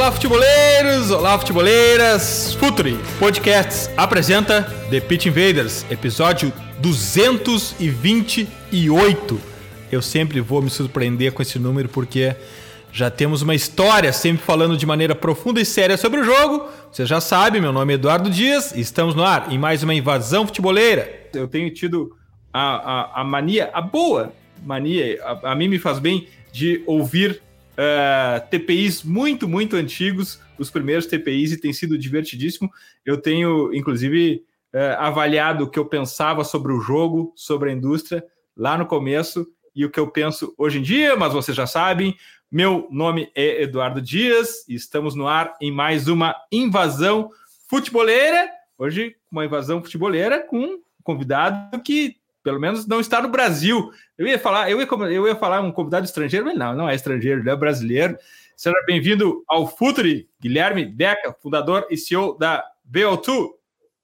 Olá, futeboleiros! Olá, futeboleiras! Futuri Podcasts apresenta The Pitch Invaders, episódio 228. Eu sempre vou me surpreender com esse número porque já temos uma história, sempre falando de maneira profunda e séria sobre o jogo. Você já sabe, meu nome é Eduardo Dias e estamos no ar em mais uma invasão futeboleira. Eu tenho tido a, a, a mania, a boa mania, a, a mim me faz bem, de ouvir uh, é, TPIs muito, muito antigos, os primeiros TPIs, e tem sido divertidíssimo. Eu tenho, inclusive, uh, avaliado o que eu pensava sobre o jogo, sobre a indústria, lá no começo, e o que eu penso hoje em dia, mas vocês já sabem. Meu nome é Eduardo Dias e estamos no ar em mais uma invasão futeboleira. Hoje, uma invasão futeboleira com um convidado que pelo menos não está no Brasil. Eu ia falar, eu ia, eu ia falar um convidado estrangeiro, mas não, não é estrangeiro, ele é brasileiro. Seja bem-vindo ao Futuri, Guilherme Deca, fundador e CEO da VO2.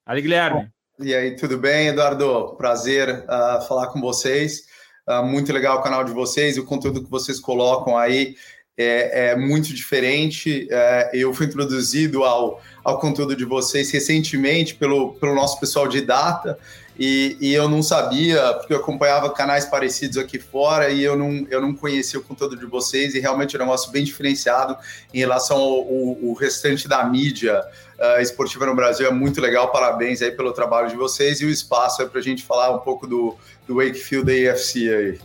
Ali, Guilherme. E aí, tudo bem, Eduardo? Prazer uh, falar com vocês. Uh, muito legal o canal de vocês o conteúdo que vocês colocam aí é, é muito diferente. É, eu fui introduzido ao, ao conteúdo de vocês recentemente pelo, pelo nosso pessoal de data e, e, eu não sabia, porque eu acompanhava canais parecidos aqui fora e eu não, eu não conhecia o conteúdo de vocês e realmente é um negócio bem diferenciado em relação ao, ao, ao restante da mídia uh, esportiva no Brasil. É muito legal, parabéns aí pelo trabalho de vocês e o espaço é para a gente falar um pouco do, do Wakefield AFC aí.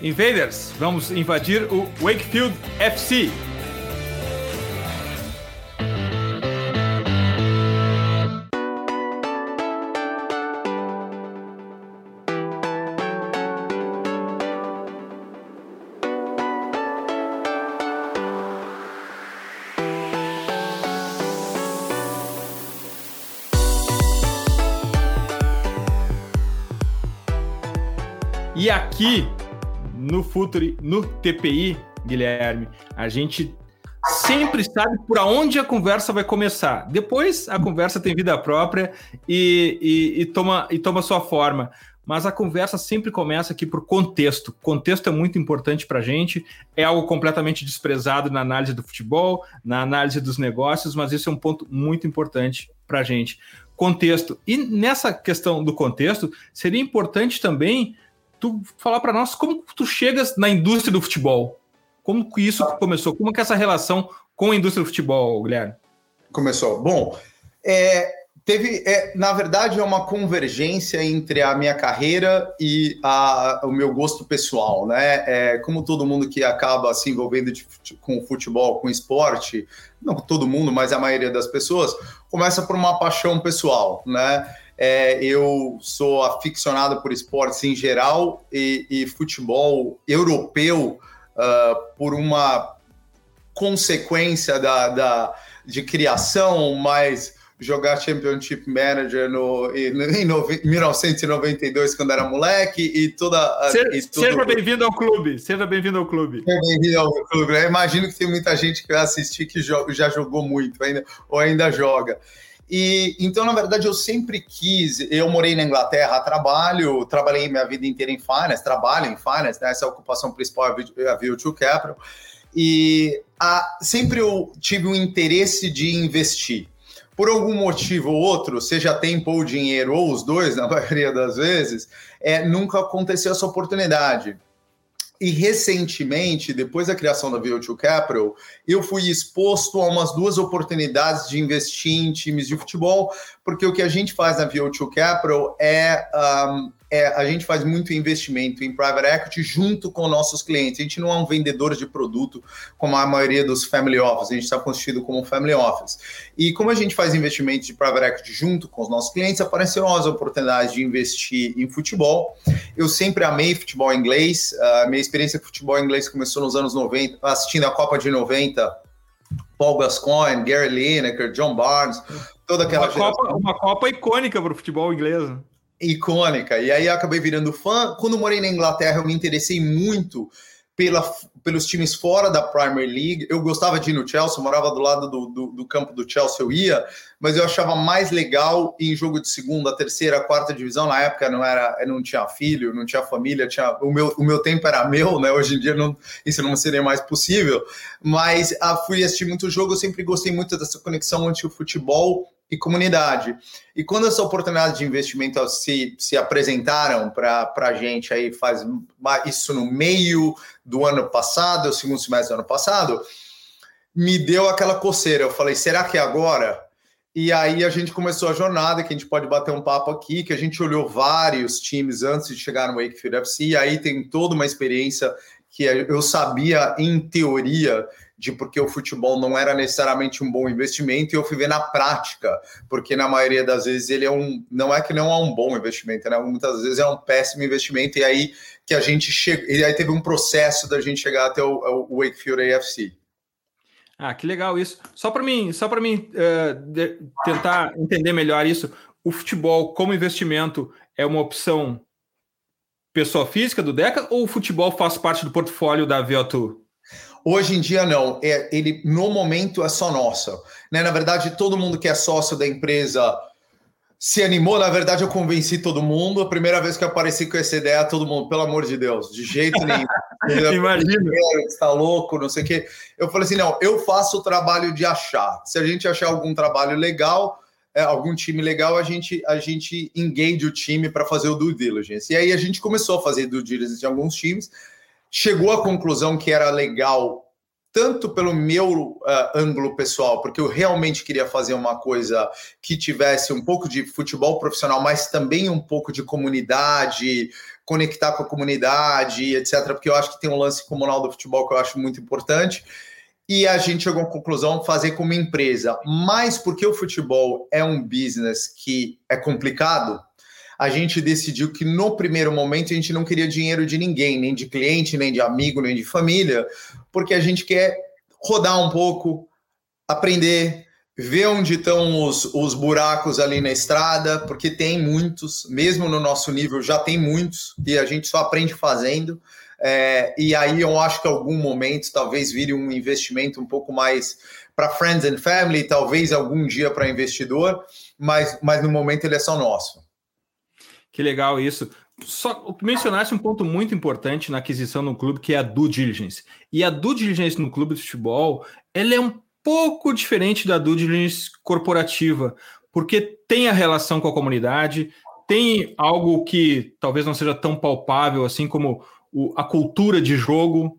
Invaders, vamos invadir o Wakefield FC. Aqui no Futuri, no TPI, Guilherme, a gente sempre sabe por onde a conversa vai começar. Depois a conversa tem vida própria e, e, e toma, e toma sua forma. Mas a conversa sempre começa aqui por contexto. Contexto é muito importante para a gente, é algo completamente desprezado na análise do futebol, na análise dos negócios, mas isso é um ponto muito importante para a gente. Contexto. E nessa questão do contexto, seria importante também tu falar para nós como tu chegas na indústria do futebol. Como que isso começou? Como que é essa relação com a indústria do futebol, Guilherme? Começou. Bom, é, teve, é, na verdade, é uma convergência entre a minha carreira e a, o meu gosto pessoal, né? É, como todo mundo que acaba se envolvendo de, com futebol, com esporte, não todo mundo, mas a maioria das pessoas, começa por uma paixão pessoal, né? É, eu sou aficionado por esportes em geral e, e futebol europeu uh, por uma consequência da, da, de criação, mas jogar Championship Manager no, em, em 1992, quando era moleque, e toda. Seja, e tudo... seja bem-vindo ao clube, seja bem-vindo ao clube. Seja bem-vindo ao clube. Eu imagino que tem muita gente que vai assistir que já jogou muito ainda, ou ainda joga. E então, na verdade, eu sempre quis. Eu morei na Inglaterra, trabalho, trabalhei minha vida inteira em finance, trabalho em finance, né? essa é a ocupação principal a Virtual Capital. E a, sempre eu tive um interesse de investir. Por algum motivo ou outro, seja tempo ou dinheiro, ou os dois, na maioria das vezes, é, nunca aconteceu essa oportunidade. E recentemente, depois da criação da VO2 Capital, eu fui exposto a umas duas oportunidades de investir em times de futebol, porque o que a gente faz na VO2 Capital é um, é, a gente faz muito investimento em private equity junto com nossos clientes. A gente não é um vendedor de produto como a maioria dos family office, a gente está constituído como family office. E como a gente faz investimento de private equity junto com os nossos clientes, apareceram as oportunidades de investir em futebol. Eu sempre amei futebol inglês, a minha experiência com futebol inglês começou nos anos 90, assistindo a Copa de 90 Paul Gascoigne, Gary Lineker, John Barnes, toda aquela uma Copa, uma Copa icônica para o futebol inglês. Icônica. E aí eu acabei virando fã. Quando morei na Inglaterra, eu me interessei muito pela, pelos times fora da Premier League. Eu gostava de ir no Chelsea, morava do lado do, do, do, campo do Chelsea, eu ia, mas eu achava mais legal em jogo de segunda, terceira, quarta divisão. Na época não era, não tinha filho, não tinha família, tinha o meu, o meu tempo era meu, né? Hoje em dia não, isso não seria mais possível. Mas ah, fui assistir muito jogo, eu sempre gostei muito dessa conexão entre o futebol e comunidade. E quando essa oportunidade de investimento se, se apresentaram para a gente aí, faz isso no meio do ano passado, segundo semestre do ano passado, me deu aquela coceira. Eu falei, será que é agora? E aí a gente começou a jornada, que a gente pode bater um papo aqui, que a gente olhou vários times antes de chegar no Wakefield FC, e aí tem toda uma experiência que eu sabia, em teoria, de porque o futebol não era necessariamente um bom investimento e eu fui ver na prática, porque na maioria das vezes ele é um, não é que não é um bom investimento, né? Muitas vezes é um péssimo investimento e aí que a gente chega, e aí teve um processo da gente chegar até o, o Wakefield AFC. Ah, que legal isso. Só para mim, só para mim uh, de, tentar entender melhor isso, o futebol como investimento é uma opção pessoa física do Deca ou o futebol faz parte do portfólio da VO2? Hoje em dia, não. É, ele, no momento, é só nosso. Né? Na verdade, todo mundo que é sócio da empresa se animou. Na verdade, eu convenci todo mundo. A primeira vez que eu apareci com essa ideia, todo mundo, pelo amor de Deus, de jeito nenhum. Imagina. Está louco, não sei o quê. Eu falei assim: não, eu faço o trabalho de achar. Se a gente achar algum trabalho legal, é, algum time legal, a gente, a gente engage o time para fazer o due diligence. E aí a gente começou a fazer due diligence em alguns times chegou à conclusão que era legal, tanto pelo meu uh, ângulo pessoal, porque eu realmente queria fazer uma coisa que tivesse um pouco de futebol profissional, mas também um pouco de comunidade, conectar com a comunidade, etc. Porque eu acho que tem um lance comunal do futebol que eu acho muito importante. E a gente chegou à conclusão fazer como empresa, mas porque o futebol é um business que é complicado, a gente decidiu que no primeiro momento a gente não queria dinheiro de ninguém, nem de cliente, nem de amigo, nem de família, porque a gente quer rodar um pouco, aprender, ver onde estão os, os buracos ali na estrada, porque tem muitos, mesmo no nosso nível já tem muitos, e a gente só aprende fazendo. É, e aí eu acho que algum momento talvez vire um investimento um pouco mais para friends and family, talvez algum dia para investidor, mas, mas no momento ele é só nosso. Que legal isso. Só mencionasse um ponto muito importante na aquisição do clube, que é a due diligence. E a due diligence no clube de futebol, ela é um pouco diferente da due diligence corporativa, porque tem a relação com a comunidade, tem algo que talvez não seja tão palpável assim como o, a cultura de jogo.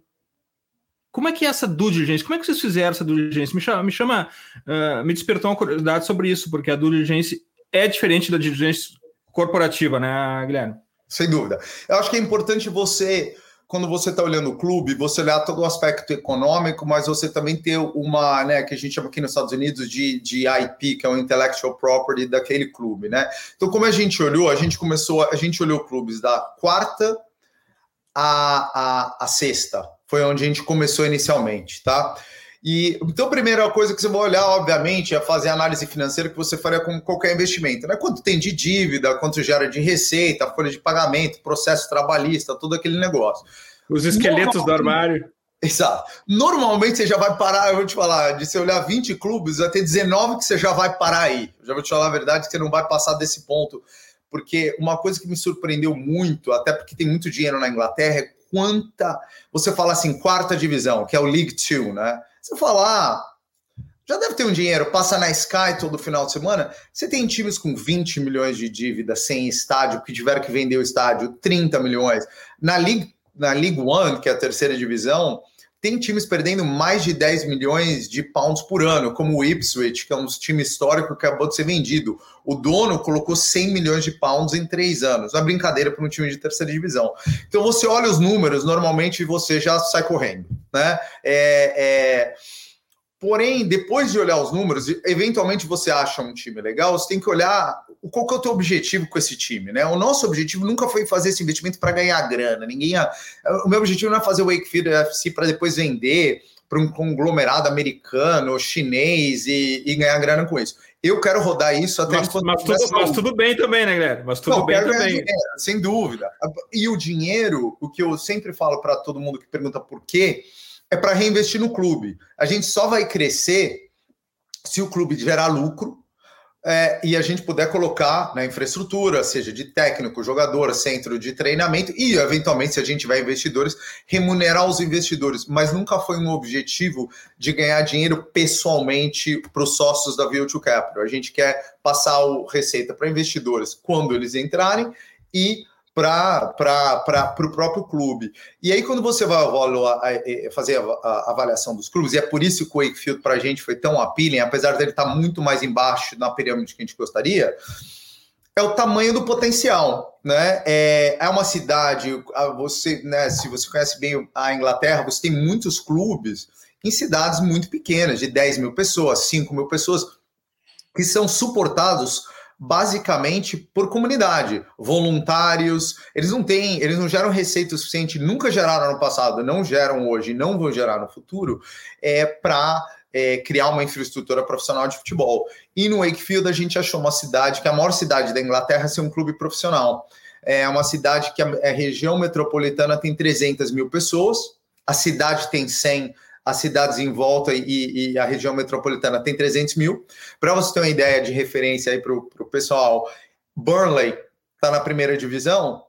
Como é que é essa due diligence? Como é que vocês fizeram essa due diligence? Me chama, me, chama, uh, me despertou uma curiosidade sobre isso, porque a due diligence é diferente da diligence corporativa, né, Guilherme? Sem dúvida. Eu acho que é importante você, quando você está olhando o clube, você olhar todo o aspecto econômico, mas você também ter uma, né, que a gente chama aqui nos Estados Unidos de, de IP, que é o Intellectual Property daquele clube, né? Então, como a gente olhou, a gente começou, a gente olhou clubes da quarta a, a, a sexta, foi onde a gente começou inicialmente, tá? E então, a primeira coisa que você vai olhar, obviamente, é fazer a análise financeira que você faria com qualquer investimento, né? Quanto tem de dívida, quanto gera de receita, folha de pagamento, processo trabalhista, todo aquele negócio. Os esqueletos do armário. Exato. Normalmente você já vai parar, eu vou te falar, de você olhar 20 clubes, vai ter 19 que você já vai parar aí. já vou te falar a verdade que você não vai passar desse ponto. Porque uma coisa que me surpreendeu muito, até porque tem muito dinheiro na Inglaterra, é quanta. Você fala assim, quarta divisão, que é o League Two, né? Você fala, ah, já deve ter um dinheiro, passa na Sky todo final de semana. Você tem times com 20 milhões de dívida sem estádio, que tiveram que vender o estádio, 30 milhões. Na League, na League One, que é a terceira divisão, tem times perdendo mais de 10 milhões de pounds por ano, como o Ipswich, que é um time histórico que acabou de ser vendido. O dono colocou 100 milhões de pounds em três anos. Não é brincadeira para um time de terceira divisão. Então você olha os números, normalmente você já sai correndo. Né? É, é Porém, depois de olhar os números, eventualmente você acha um time legal, você tem que olhar qual que é o teu objetivo com esse time, né? O nosso objetivo nunca foi fazer esse investimento para ganhar grana. Ninguém, o meu objetivo não é fazer o Wakefield FC para depois vender para um conglomerado americano, chinês e, e, ganhar grana com isso. Eu quero rodar isso até mas, mas, tudo, mas tudo, bem também, né, galera? Mas tudo Não, bem também. Dinheiro, sem dúvida. E o dinheiro, o que eu sempre falo para todo mundo que pergunta por quê, é para reinvestir no clube. A gente só vai crescer se o clube gerar lucro é, e a gente puder colocar na infraestrutura, seja de técnico, jogador, centro de treinamento e, eventualmente, se a gente tiver investidores, remunerar os investidores. Mas nunca foi um objetivo de ganhar dinheiro pessoalmente para os sócios da View Capital. A gente quer passar o receita para investidores quando eles entrarem e para o próprio clube. E aí, quando você vai avaliar, fazer a, avaliação dos clubes, e é por isso que o Wakefield para a gente foi tão appealing, apesar dele estar tá muito mais embaixo na pirâmide que a gente gostaria, é o tamanho do potencial. Né? É, é uma cidade, você, né, se você conhece bem a Inglaterra, você tem muitos clubes em cidades muito pequenas, de 10 mil pessoas, 5 mil pessoas, que são suportados basicamente por comunidade, voluntários. Eles não têm, eles não geram receita suficiente, nunca geraram no passado, não geram hoje, não vão gerar no futuro, é para é, criar uma infraestrutura profissional de futebol. E no Wakefield a gente achou uma cidade que é a maior cidade da Inglaterra ser um clube profissional. É uma cidade que a, a região metropolitana tem 300 mil pessoas, a cidade tem 100 as cidades em volta e, e a região metropolitana tem 300 mil. Para você ter uma ideia de referência aí para o pessoal, Burnley está na primeira divisão,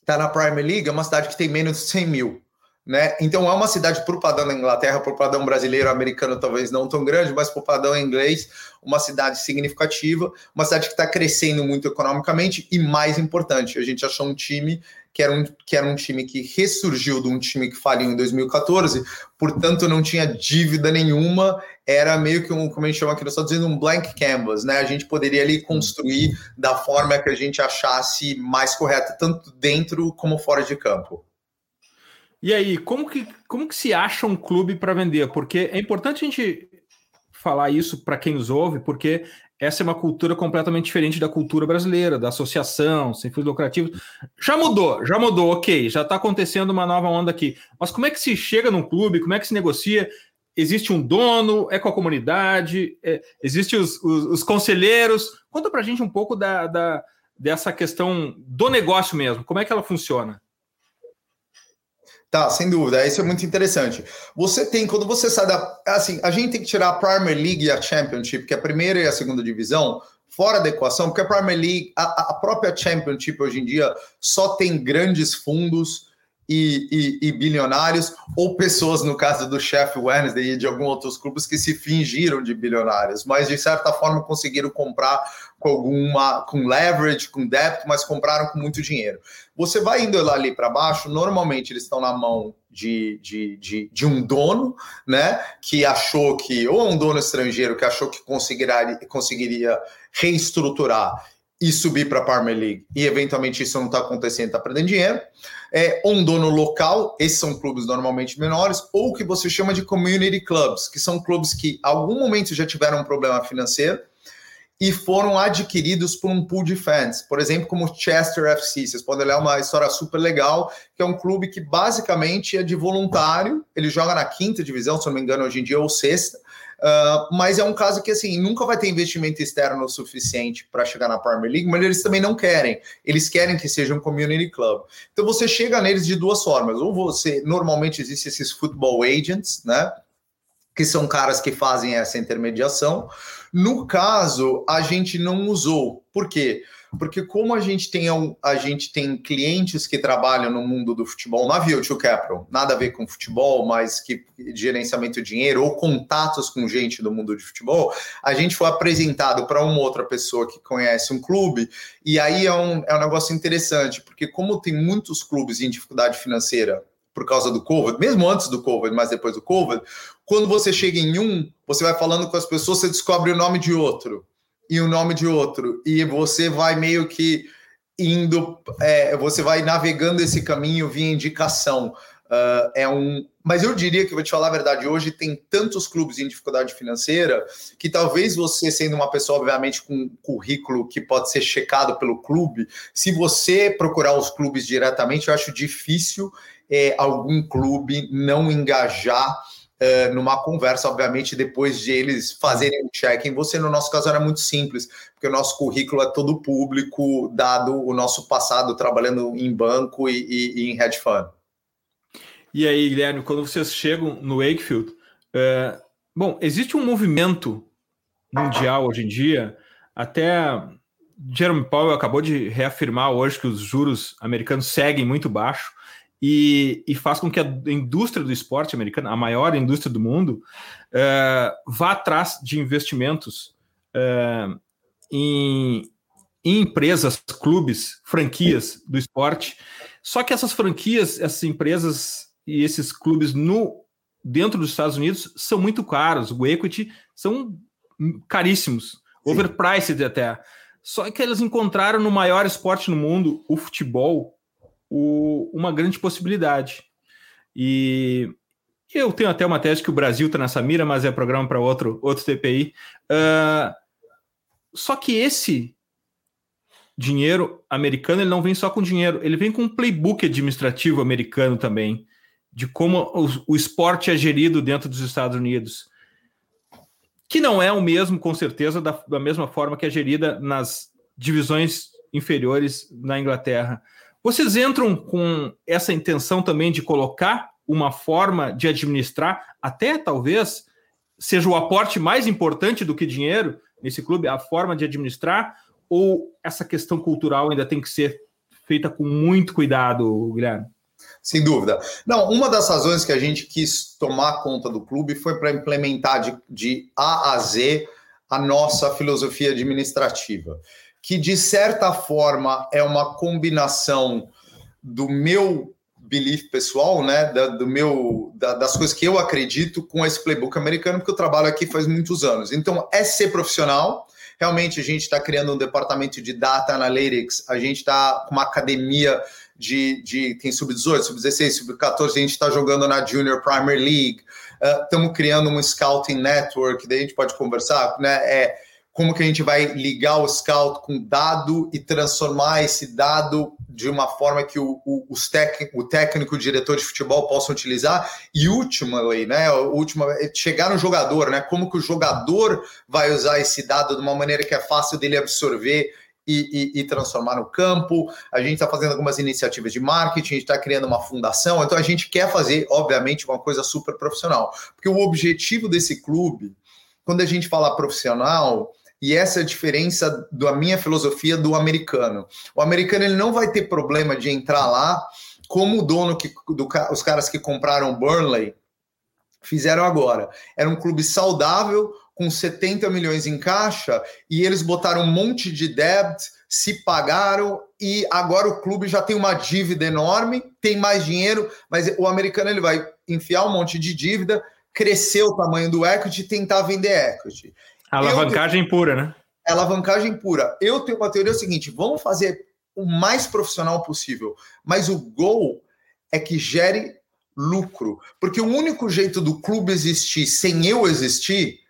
está na Premier League, é uma cidade que tem menos de 100 mil. Né? Então é uma cidade para o padrão da Inglaterra, para o padrão brasileiro, americano talvez não tão grande, mas para o padrão inglês, uma cidade significativa, uma cidade que está crescendo muito economicamente e mais importante, a gente achou um time que era um, que era um time que ressurgiu de um time que faliu em 2014, portanto não tinha dívida nenhuma, era meio que um, como a gente chama aqui nos Estados Unidos, um blank canvas, né? A gente poderia ali construir da forma que a gente achasse mais correta, tanto dentro como fora de campo. E aí, como que, como que se acha um clube para vender? Porque é importante a gente falar isso para quem nos ouve, porque essa é uma cultura completamente diferente da cultura brasileira, da associação, sem fins lucrativos. Já mudou, já mudou, ok, já está acontecendo uma nova onda aqui. Mas como é que se chega num clube, como é que se negocia? Existe um dono, é com a comunidade, é, existe os, os, os, conselheiros. Conta para a gente um pouco da, da, dessa questão do negócio mesmo, como é que ela funciona? Tá, sem dúvida, isso é muito interessante. Você tem, quando você sai da. Assim, a gente tem que tirar a Premier League e a Championship, que é a primeira e a segunda divisão, fora da equação, porque a Premier League, a, a própria Championship hoje em dia só tem grandes fundos e, e, e, bilionários, ou pessoas, no caso do Chef Wednesday e de alguns outros clubes, que se fingiram de bilionários, mas de certa forma conseguiram comprar com alguma com leverage, com débito, mas compraram com muito dinheiro. Você vai indo lá ali para baixo, normalmente eles estão na mão de, de, de, de, um dono, né? Que achou que, ou um dono estrangeiro que achou que conseguiria, conseguiria reestruturar e subir para a Premier League, e eventualmente isso não está acontecendo, está perdendo dinheiro. É, um dono local, esses são clubes normalmente menores, ou que você chama de community clubs, que são clubes que, algum momento, já tiveram um problema financeiro e foram adquiridos por um pool de fans, por exemplo, como Chester FC. Vocês podem ler uma história super legal, que é um clube que basicamente é de voluntário, ele joga na quinta divisão, se não me engano, hoje em dia, ou sexta, Uh, mas é um caso que assim nunca vai ter investimento externo suficiente para chegar na Premier League, mas eles também não querem. Eles querem que seja um community club. Então você chega neles de duas formas. Ou você normalmente existe esses football agents, né? Que são caras que fazem essa intermediação. No caso, a gente não usou. Por quê? Porque como a gente tem a gente tem clientes que trabalham no mundo do futebol na View to Capital, nada a ver com futebol, mas que gerenciamento de dinheiro ou contatos com gente do mundo de futebol, a gente foi apresentado para uma outra pessoa que conhece um clube, e aí é um, é um negócio interessante, porque como tem muitos clubes em dificuldade financeira por causa do Covid, mesmo antes do Covid, mas depois do Covid, quando você chega em um, você vai falando com as pessoas, você descobre o nome de outro e o nome de outro. E você vai meio que indo, é, você vai navegando esse caminho via indicação. Uh, é um, mas eu diria que vou te falar a verdade, hoje tem tantos clubes em dificuldade financeira que talvez você, sendo uma pessoa, obviamente, com um currículo que pode ser checado pelo clube, se você procurar os clubes diretamente, eu acho difícil é, algum clube não engajar é, numa conversa, obviamente, depois de eles fazerem o check em você. No nosso caso era muito simples, porque o nosso currículo é todo público, dado o nosso passado trabalhando em banco e, e, e em hedge fund. E aí, Guilherme, quando vocês chegam no Wakefield, é, bom, existe um movimento mundial hoje em dia, até Jerome Powell acabou de reafirmar hoje que os juros americanos seguem muito baixo e, e faz com que a indústria do esporte americano, a maior indústria do mundo, é, vá atrás de investimentos é, em, em empresas, clubes, franquias do esporte. Só que essas franquias, essas empresas e esses clubes no dentro dos Estados Unidos são muito caros. O equity são caríssimos, Sim. overpriced até. Só que eles encontraram no maior esporte no mundo, o futebol, o, uma grande possibilidade. E eu tenho até uma tese que o Brasil está nessa mira, mas é programa para outro, outro TPI. Uh, ah, só que esse dinheiro americano ele não vem só com dinheiro, ele vem com um playbook administrativo americano também de como o, o esporte é gerido dentro dos Estados Unidos, que não é o mesmo, com certeza, da, da mesma forma que é gerida nas divisões inferiores na Inglaterra. Vocês entram com essa intenção também de colocar uma forma de administrar, até talvez seja o aporte mais importante do que dinheiro nesse clube, a forma de administrar, ou essa questão cultural ainda tem que ser feita com muito cuidado, Guilherme? Sem dúvida. Não, uma das razões que a gente quis tomar conta do clube foi para implementar de, de A a Z a nossa filosofia administrativa, que de certa forma é uma combinação do meu belief pessoal, né, da, do meu, da, das coisas que eu acredito com esse playbook americano, porque eu trabalho aqui faz muitos anos. Então, é ser profissional. Realmente, a gente está criando um departamento de data analytics, a gente está com uma academia de, de tem sub-18, sub-16, sub-14, a gente está jogando na Junior Premier League, estamos uh, criando um scouting network, daí a gente pode conversar, né? É, como que a gente vai ligar o scout com dado e transformar esse dado de uma forma que o, o, os tec, o técnico, o diretor de futebol possam utilizar e ultimately, né, última, chegar no jogador, né, como que o jogador vai usar esse dado de uma maneira que é fácil dele absorver e, e, e, transformar no campo. A gente está fazendo algumas iniciativas de marketing, a gente está criando uma fundação. Então a gente quer fazer, obviamente, uma coisa super profissional. Porque o objetivo desse clube, quando a gente fala profissional, e essa é a diferença da minha filosofia do americano. O americano ele não vai ter problema de entrar lá como o dono que do, os caras que compraram Burnley fizeram agora. Era um clube saudável, com 70 milhões em caixa e eles botaram um monte de debt, se pagaram e agora o clube já tem uma dívida enorme, tem mais dinheiro, mas o americano ele vai enfiar um monte de dívida, crescer o tamanho do equity e tentar vender equity. Alavancagem tenho... pura, né? Alavancagem pura. Eu tenho uma teoria seguinte: vamos fazer o mais profissional possível, mas o gol é que gere lucro, porque o único jeito do clube existir sem eu existir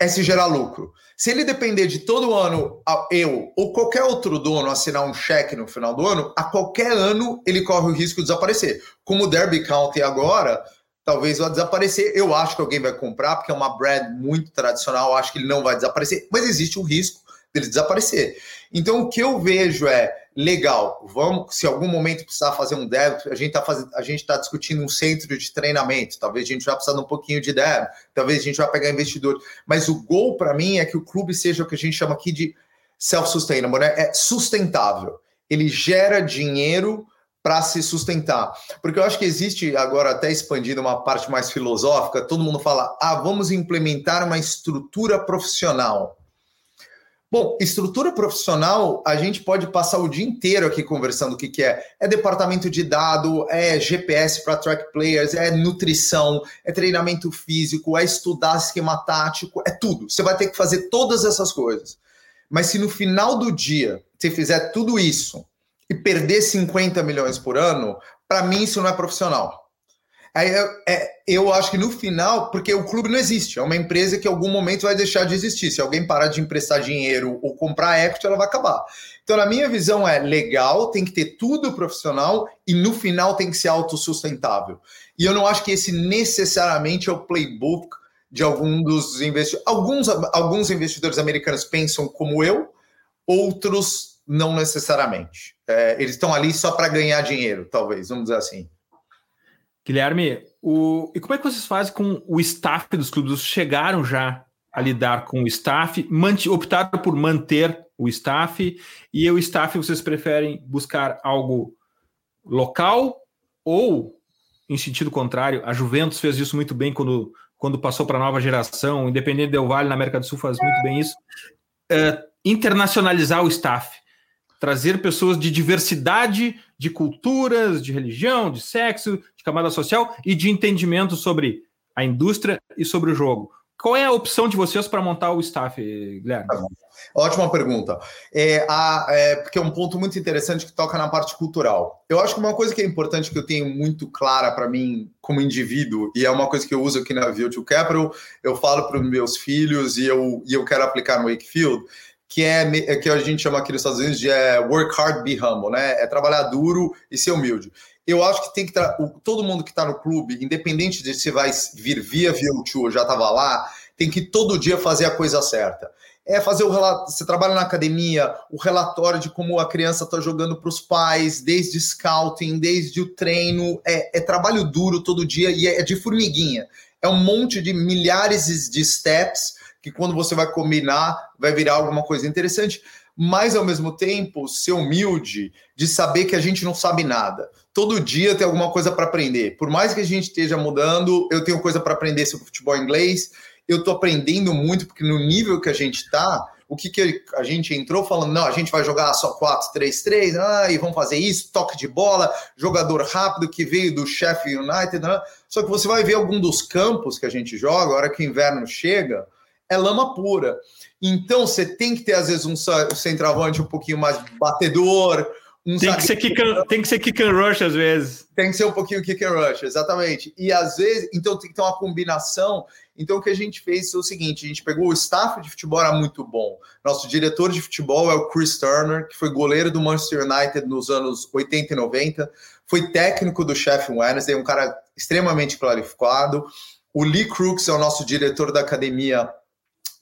é se gerar lucro. Se ele depender de todo ano eu ou qualquer outro dono assinar um cheque no final do ano, a qualquer ano ele corre o risco de desaparecer. Como o Derby County agora, talvez vá desaparecer. Eu acho que alguém vai comprar, porque é uma brand muito tradicional, acho que ele não vai desaparecer, mas existe o risco dele desaparecer. Então o que eu vejo é legal, vamos, se algum momento precisar fazer um dev, a gente está a gente está discutindo um centro de treinamento, talvez a gente vai precisar de um pouquinho de dev, talvez a gente vai pegar investidor, mas o gol para mim é que o clube seja o que a gente chama aqui de self-sustainable, né? É sustentável. Ele gera dinheiro para se sustentar. Porque eu acho que existe agora até expandindo uma parte mais filosófica, todo mundo fala: "Ah, vamos implementar uma estrutura profissional". Bom, estrutura profissional, a gente pode passar o dia inteiro aqui conversando o que, que é. É departamento de dado, é GPS para track players, é nutrição, é treinamento físico, é estudar esquema tático, é tudo. Você vai ter que fazer todas essas coisas. Mas se no final do dia você fizer tudo isso e perder 50 milhões por ano, para mim isso não é profissional. Aí é, eu acho que no final, porque o clube não existe, é uma empresa que em algum momento vai deixar de existir. Se alguém parar de emprestar dinheiro ou comprar equity, ela vai acabar. Então, na minha visão, é legal, tem que ter tudo profissional e no final tem que ser autossustentável. E eu não acho que esse necessariamente é o playbook de algum dos investidores. Alguns, alguns investidores americanos pensam como eu, outros não necessariamente. É, eles estão ali só para ganhar dinheiro, talvez, vamos dizer assim. Guilherme, o... e como é que vocês fazem com o staff dos clubes? Chegaram já a lidar com o staff, mant... optaram por manter o staff, e o staff vocês preferem buscar algo local ou, em sentido contrário, a Juventus fez isso muito bem quando, quando passou para a nova geração, Independente Del Vale na América do Sul faz muito bem isso, é, internacionalizar o staff trazer pessoas de diversidade de culturas, de religião, de sexo, de camada social e de entendimento sobre a indústria e sobre o jogo. Qual é a opção de vocês para montar o staff, Guilherme? Tá Ótima pergunta. É, a, é, porque é um ponto muito interessante que toca na parte cultural. Eu acho que uma coisa que é importante que eu tenho muito clara para mim como indivíduo, e é uma coisa que eu uso aqui na View Capital, eu falo para os meus filhos e eu, e eu quero aplicar no Wakefield, que é, é que a gente chama aqui nos Estados Unidos de é, work hard, be humble, né? É trabalhar duro e ser humilde. Eu acho que tem que todo mundo que está no clube, independente de se vai vir via VO2 ou já estava lá, tem que todo dia fazer a coisa certa. É fazer o relato. Você trabalha na academia, o relatório de como a criança está jogando para os pais, desde scouting, desde o treino. É, é trabalho duro todo dia e é de formiguinha. É um monte de milhares de steps que quando você vai combinar, vai virar alguma coisa interessante, mas ao mesmo tempo ser humilde de saber que a gente não sabe nada. Todo dia tem alguma coisa para aprender. Por mais que a gente esteja mudando, eu tenho coisa para aprender sobre futebol inglês. Eu estou aprendendo muito, porque no nível que a gente está, o que, que a gente entrou falando, não, a gente vai jogar só 4-3-3, ah, e vamos fazer isso, toque de bola, jogador rápido que veio do Sheffield United. Né? Só que você vai ver algum dos campos que a gente joga, a hora que o inverno chega, é lama pura. Então você tem que ter, às vezes, um centroavante um pouquinho mais batedor. Um tem, que ser kick and, tem que ser kick and rush às vezes. Tem que ser um pouquinho kick and rush, exatamente. E às vezes, então tem que ter uma combinação. Então o que a gente fez foi o seguinte: a gente pegou o staff de futebol, era muito bom. Nosso diretor de futebol é o Chris Turner, que foi goleiro do Manchester United nos anos 80 e 90, foi técnico do Sheffield Wednesday, um cara extremamente qualificado. O Lee Crooks é o nosso diretor da academia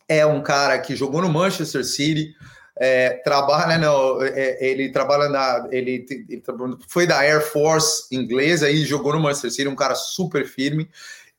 é um cara que jogou no Manchester City, é, trabalha no, é, ele trabalha na ele, ele, foi da Air Force inglesa e jogou no Manchester City, um cara super firme.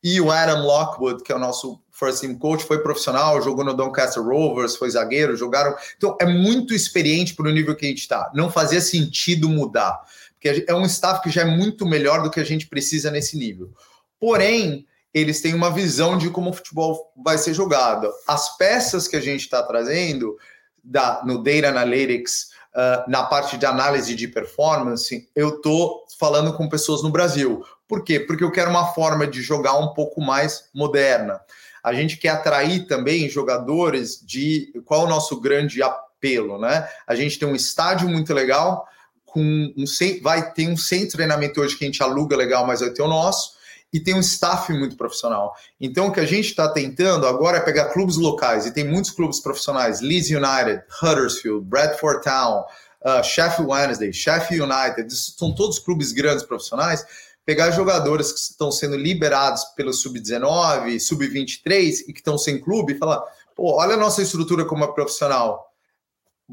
E o Adam Lockwood, que é o nosso first team coach, foi profissional, jogou no Doncaster Rovers, foi zagueiro, jogaram. Então é muito experiente para o nível que a gente está. Não fazia sentido mudar, porque é um staff que já é muito melhor do que a gente precisa nesse nível. Porém, eles têm uma visão de como o futebol vai ser jogado. As peças que a gente está trazendo da, no Data Analytics, uh, na parte de análise de performance, eu estou falando com pessoas no Brasil. Por quê? Porque eu quero uma forma de jogar um pouco mais moderna. A gente quer atrair também jogadores de. Qual é o nosso grande apelo, né? A gente tem um estádio muito legal, com um vai ter um centro de treinamento hoje que a gente aluga legal, mas vai ter o nosso e tem um staff muito profissional. Então, o que a gente está tentando agora é pegar clubes locais, e tem muitos clubes profissionais: Leeds United, Huddersfield, Bradford Town, uh, Sheffield Wednesday, Sheffield United, são todos clubes grandes profissionais. Pegar jogadores que estão sendo liberados pelo Sub-19, Sub-23 e que estão sem clube e falar: pô, olha a nossa estrutura como é profissional.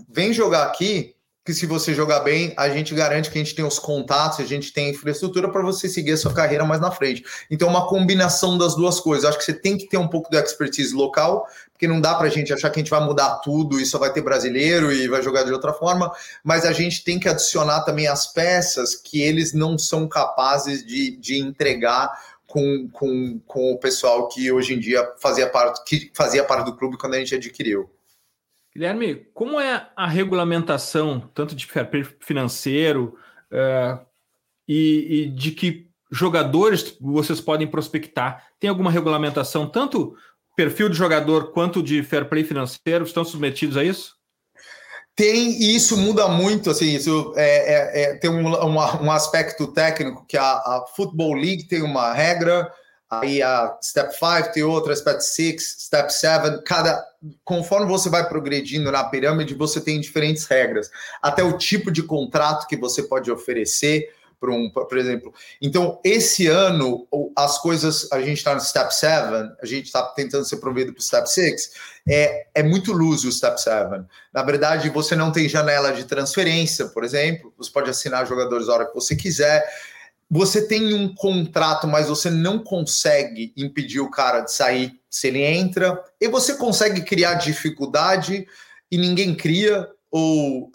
Vem jogar aqui, que se você jogar bem, a gente garante que a gente tem os contatos, a gente tem a infraestrutura para você seguir a sua carreira mais na frente. Então, uma combinação das duas coisas. Acho que você tem que ter um pouco de expertise local, porque não dá para a gente achar que a gente vai mudar tudo e só vai ter brasileiro e vai jogar de outra forma, mas a gente tem que adicionar também as peças que eles não são capazes de, de entregar com, com, com o pessoal que hoje em dia fazia parte, que fazia parte do clube quando a gente adquiriu. Guilherme, como é a regulamentação, tanto de fair play financeiro uh, e, e, de que jogadores vocês podem prospectar? Tem alguma regulamentação, tanto perfil de jogador quanto de fair play financeiro, estão submetidos a isso? Tem, e isso muda muito, assim, isso é, é, é tem um, um, um, aspecto técnico que a, a Football League tem uma regra, aí a Step 5 tem outra, Step 6, Step 7, cada conforme você vai progredindo na pirâmide, você tem diferentes regras, até o tipo de contrato que você pode oferecer, para um, por exemplo. Então, esse ano, as coisas, a gente está no Step 7, a gente está tentando ser provido para o Step 6, é, é muito luz o Step 7. Na verdade, você não tem janela de transferência, por exemplo, você pode assinar jogadores a hora que você quiser. Você tem um contrato, mas você não consegue impedir o cara de sair se ele entra, e você consegue criar dificuldade e ninguém cria, ou uh,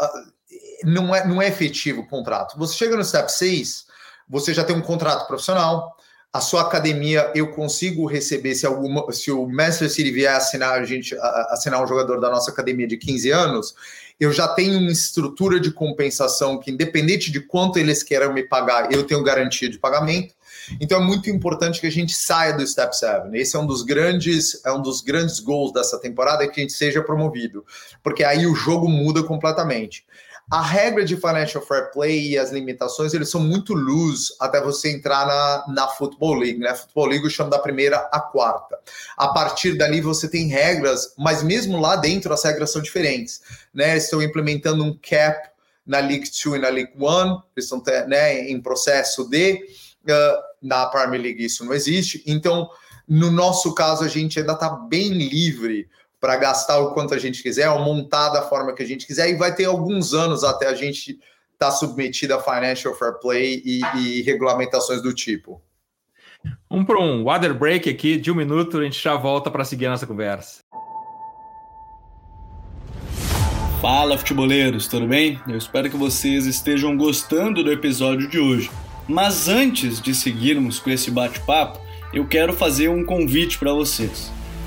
não é, não é efetivo o contrato. Você chega no step 6, você já tem um contrato profissional, a sua academia eu consigo receber se alguma se o Manchester City vier assinar a gente assinar um jogador da nossa academia de 15 anos, eu já tenho uma estrutura de compensação que independente de quanto eles queiram me pagar, eu tenho garantia de pagamento. Então é muito importante que a gente saia do Step 7. Esse é um dos grandes, é um dos grandes gols dessa temporada é que a gente seja promovido, porque aí o jogo muda completamente a regra de financial fair play e as limitações, eles são muito loose até você entrar na, na Football League, né? Football League eu chamo da primeira à quarta. A partir dali você tem regras, mas mesmo lá dentro as regras são diferentes, né? Eles estão implementando um cap na League 2 e na League 1, eles estão né, em processo de... Uh, na Premier League isso não existe, então no nosso caso a gente ainda está bem livre para gastar o quanto a gente quiser, ou montar da forma que a gente quiser, e vai ter alguns anos até a gente estar tá submetido a financial fair play e, e regulamentações do tipo. Vamos para um water break aqui de um minuto, a gente já volta para seguir a nossa conversa. Fala, futeboleiros, tudo bem? Eu espero que vocês estejam gostando do episódio de hoje. Mas antes de seguirmos com esse bate-papo, eu quero fazer um convite para vocês.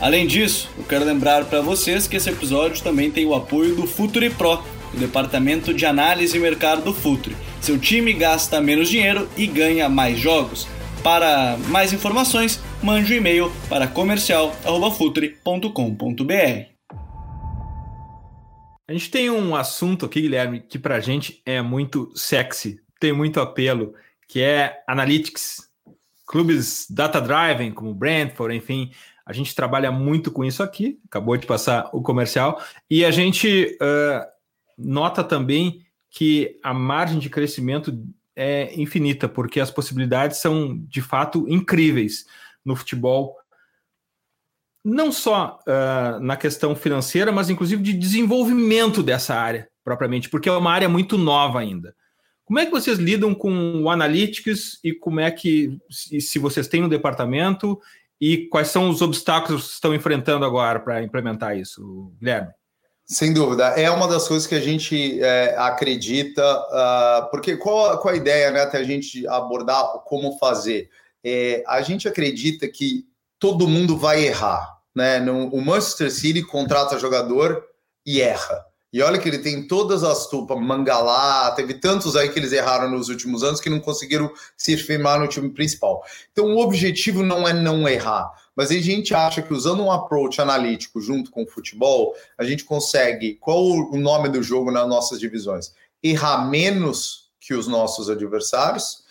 Além disso, eu quero lembrar para vocês que esse episódio também tem o apoio do Futuri Pro, o departamento de análise e mercado do Futuri. Seu time gasta menos dinheiro e ganha mais jogos. Para mais informações, mande um e-mail para comercial@futuri.com.br. A gente tem um assunto aqui, Guilherme, que para a gente é muito sexy, tem muito apelo, que é analytics. Clubes data-driven, como Brentford, enfim, a gente trabalha muito com isso aqui, acabou de passar o comercial, e a gente uh, nota também que a margem de crescimento é infinita, porque as possibilidades são de fato incríveis no futebol, não só uh, na questão financeira, mas inclusive de desenvolvimento dessa área propriamente, porque é uma área muito nova ainda. Como é que vocês lidam com o Analytics e como é que, se vocês têm um departamento e quais são os obstáculos que estão enfrentando agora para implementar isso, Guilherme? Sem dúvida, é uma das coisas que a gente é, acredita, uh, porque qual, qual a ideia, né, até a gente abordar como fazer? É, a gente acredita que todo mundo vai errar, né? No, o Manchester City contrata jogador e erra. E olha que ele tem todas as tupas, Mangalá, teve tantos aí que eles erraram nos últimos anos que não conseguiram se firmar no time principal. Então o objetivo não é não errar, mas a gente acha que usando um approach analítico junto com o futebol, a gente consegue, qual o nome do jogo nas nossas divisões? Errar menos que os nossos adversários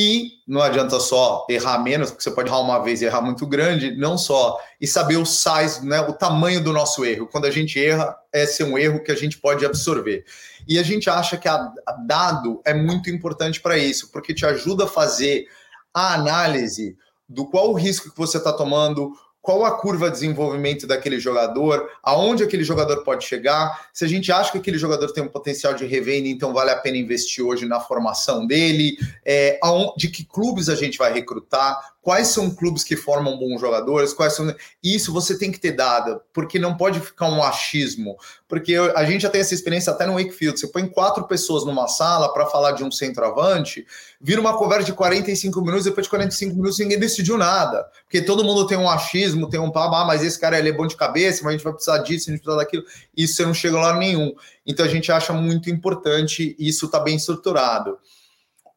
e não adianta só errar menos, porque você pode errar uma vez e errar muito grande, não só, e saber o size, né, o tamanho do nosso erro. Quando a gente erra, esse é um erro que a gente pode absorver. E a gente acha que a, a dado é muito importante para isso, porque te ajuda a fazer a análise do qual o risco que você está tomando, qual a curva de desenvolvimento daquele jogador, aonde aquele jogador pode chegar, se a gente acha que aquele jogador tem um potencial de revenda, então vale a pena investir hoje na formação dele, é, de que clubes a gente vai recrutar, quais são clubes que formam bons jogadores, quais são. Isso você tem que ter dado, porque não pode ficar um achismo. Porque a gente já tem essa experiência até no Wakefield. Você põe quatro pessoas numa sala para falar de um centroavante, vira uma conversa de 45 minutos, depois de 45 minutos ninguém decidiu nada. Porque todo mundo tem um achismo, tem um papo, ah, mas esse cara ele é bom de cabeça, mas a gente vai precisar disso, a gente vai precisar daquilo. Isso você não chega lá nenhum. Então a gente acha muito importante isso está bem estruturado.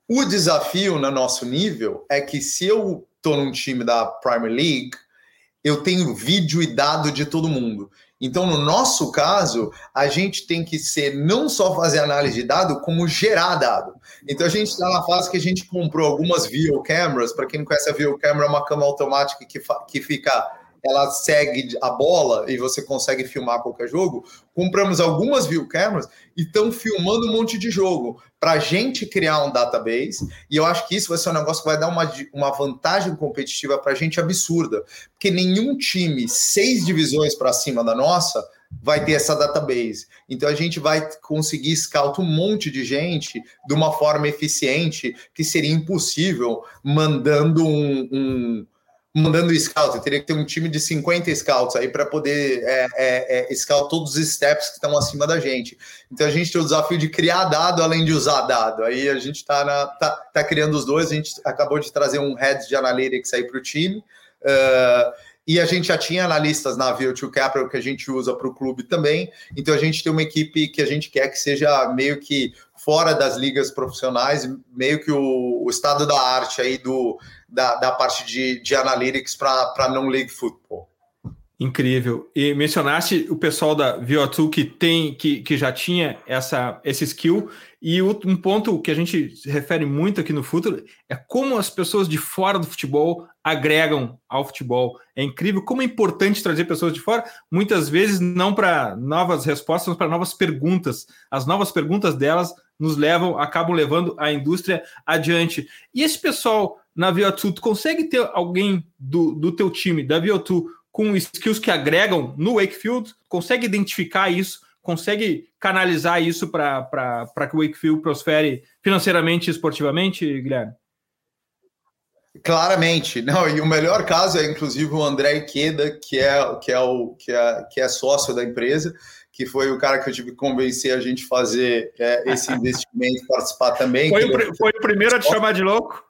O desafio no nosso nível é que se eu estou num time da Premier League, eu tenho vídeo e dado de todo mundo. Então, no nosso caso, a gente tem que ser não só fazer análise de dado, como gerar dado. Então, a gente está na fase que a gente comprou algumas video cameras. Para quem não conhece, a video camera é uma câmera automática que, que fica ela segue a bola e você consegue filmar qualquer jogo. Compramos algumas view cameras e estão filmando um monte de jogo para a gente criar um database. E eu acho que isso vai ser um negócio que vai dar uma, uma vantagem competitiva para a gente absurda, porque nenhum time seis divisões para cima da nossa vai ter essa database. Então a gente vai conseguir scout um monte de gente de uma forma eficiente que seria impossível mandando um, um mandando scout, eu teria que ter um time de 50 scouts aí para poder é, é, é, scout todos os steps que estão acima da gente. Então a gente tem o desafio de criar dado além de usar dado. Aí a gente está tá, tá criando os dois, a gente acabou de trazer um head de analytics aí para o time. Uh, e a gente já tinha analistas na View2 Capital que a gente usa para o clube também. Então a gente tem uma equipe que a gente quer que seja meio que fora das ligas profissionais, meio que o, o estado da arte aí do, da, da parte de, de analytics para não league football. Incrível. E mencionaste o pessoal da VO2 que tem, que, que já tinha essa, esse skill. E um ponto que a gente refere muito aqui no futuro é como as pessoas de fora do futebol agregam ao futebol. É incrível como é importante trazer pessoas de fora, muitas vezes não para novas respostas, mas para novas perguntas. As novas perguntas delas nos levam, acabam levando a indústria adiante. E esse pessoal na VO2, tu consegue ter alguém do, do teu time, da VO2, com skills que agregam no Wakefield? Consegue identificar isso? Consegue canalizar isso para que o Wakefield prospere financeiramente e esportivamente, Guilherme? Claramente, não, e o melhor caso é inclusive o André Iqueda, que é, que é, o, que é, que é sócio da empresa, que foi o cara que eu tive que convencer a gente fazer é, esse investimento, participar também. Foi, o, foi o primeiro a te chamar de louco?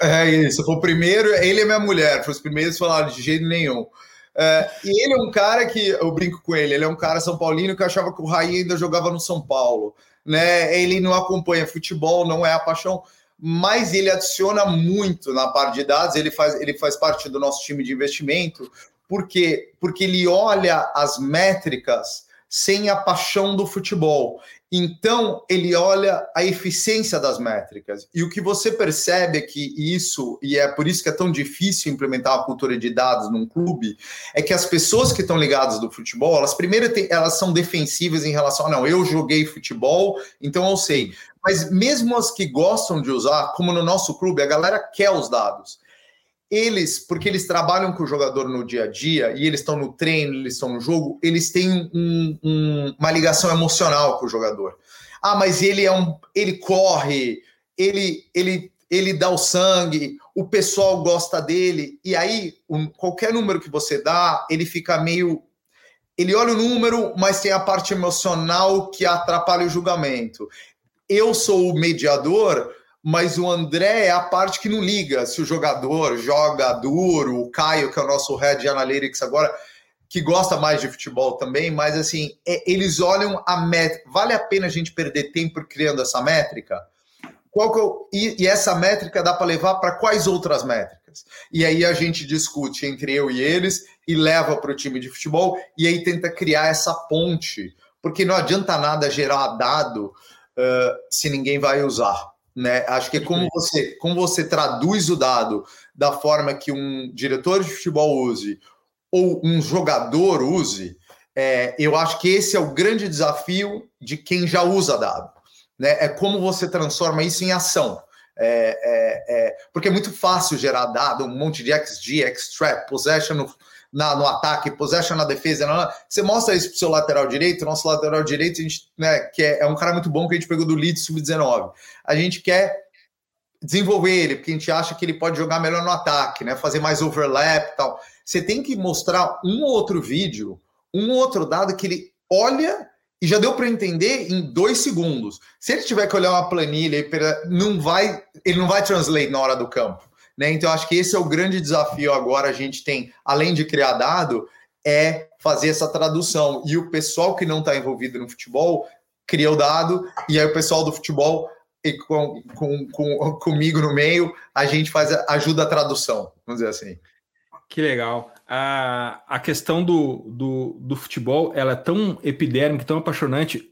É isso, foi o primeiro, ele e minha mulher, foi os primeiros que falaram de jeito nenhum. É, e ele é um cara que, eu brinco com ele, ele é um cara São Paulino que achava que o Raí ainda jogava no São Paulo. Né? Ele não acompanha futebol, não é a paixão, mas ele adiciona muito na parte de dados, ele faz, ele faz parte do nosso time de investimento, porque, porque ele olha as métricas sem a paixão do futebol. Então, ele olha a eficiência das métricas. E o que você percebe é que isso, e é por isso que é tão difícil implementar a cultura de dados num clube, é que as pessoas que estão ligadas do futebol, elas primeiro elas são defensivas em relação a, não, eu joguei futebol, então eu sei. Mas mesmo as que gostam de usar, como no nosso clube, a galera quer os dados eles, porque eles trabalham com o jogador no dia a dia e eles estão no treino, eles estão no jogo, eles têm um, um, uma ligação emocional com o jogador. Ah, mas ele é um, ele corre, ele, ele, ele dá o sangue, o pessoal gosta dele e aí um, qualquer número que você dá, ele fica meio, ele olha o número, mas tem a parte emocional que atrapalha o julgamento. Eu sou o mediador mas o André é a parte que não liga se o jogador joga duro, o Caio, que é o nosso head analytics agora, que gosta mais de futebol também, mas assim, é, eles olham a métrica. Vale a pena a gente perder tempo criando essa métrica? Qual que eu, e, e essa métrica dá para levar para quais outras métricas? E aí a gente discute entre eu e eles e leva para o time de futebol e aí tenta criar essa ponte, porque não adianta nada gerar dado uh, se ninguém vai usar. Né? Acho que é como você, como você traduz o dado da forma que um diretor de futebol use ou um jogador use, é, eu acho que esse é o grande desafio de quem já usa dado. Né? É como você transforma isso em ação. É, é, é, porque é muito fácil gerar dado, um monte de XG, extract, possession na, no ataque, possession na defesa. Você mostra isso pro seu lateral direito, nosso lateral direito, a gente, né, que é, é, um cara muito bom que a gente pegou do Leeds Sub-19. A gente quer desenvolver ele, porque a gente acha que ele pode jogar melhor no ataque, né? Fazer mais overlap e tal. Você tem que mostrar um ou outro vídeo, um ou outro dado que ele olha e já deu para entender em dois segundos. Se ele tiver que olhar uma planilha, não vai, ele não vai translate na hora do campo. Né? Então, acho que esse é o grande desafio agora. A gente tem, além de criar dado, é fazer essa tradução. E o pessoal que não está envolvido no futebol cria o dado, e aí o pessoal do futebol e com, com, com, comigo no meio, a gente faz ajuda a tradução, vamos dizer assim. Que legal. A, a questão do, do, do futebol ela é tão epidérmica, tão apaixonante.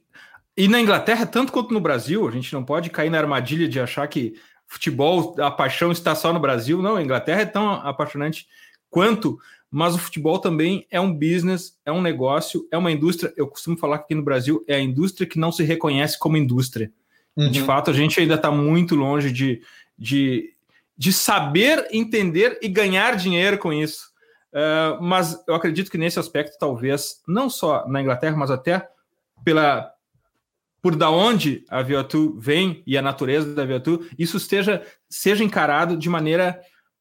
E na Inglaterra, tanto quanto no Brasil, a gente não pode cair na armadilha de achar que futebol, a paixão está só no Brasil. Não, a Inglaterra é tão apaixonante quanto, mas o futebol também é um business, é um negócio, é uma indústria. Eu costumo falar que aqui no Brasil é a indústria que não se reconhece como indústria. Uhum. De fato, a gente ainda está muito longe de, de, de saber, entender e ganhar dinheiro com isso. Uh, mas eu acredito que nesse aspecto, talvez, não só na Inglaterra, mas até pela por da onde a VO2 vem e a natureza da VO2, isso esteja, seja encarado de maneira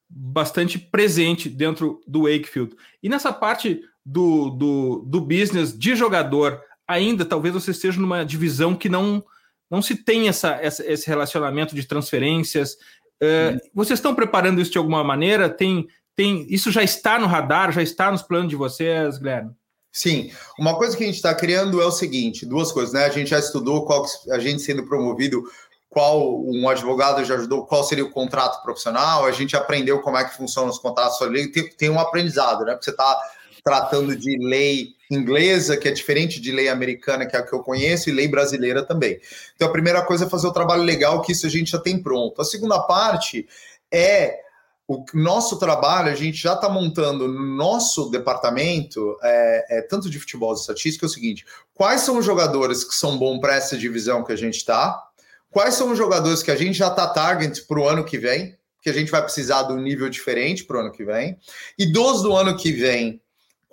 bastante presente dentro do Wakefield. E nessa parte do, do, do business de jogador, ainda talvez você esteja numa divisão que não não se tem essa, essa esse relacionamento de transferências. Uh, vocês estão preparando isso de alguma maneira? Tem, tem, isso já está no radar, já está nos planos de vocês, Guilherme? Sim, uma coisa que a gente está criando é o seguinte: duas coisas, né? A gente já estudou qual a gente sendo promovido, qual um advogado já ajudou, qual seria o contrato profissional, a gente aprendeu como é que funcionam os contratos tem, tem um aprendizado, né? Porque você está tratando de lei inglesa, que é diferente de lei americana, que é a que eu conheço, e lei brasileira também. Então, a primeira coisa é fazer o trabalho legal, que isso a gente já tem pronto. A segunda parte é o nosso trabalho, a gente já está montando no nosso departamento, é, é, tanto de futebol e estatística, é o seguinte: quais são os jogadores que são bons para essa divisão que a gente está? Quais são os jogadores que a gente já está target para o ano que vem? Que a gente vai precisar de um nível diferente para o ano que vem. E dos do ano que vem,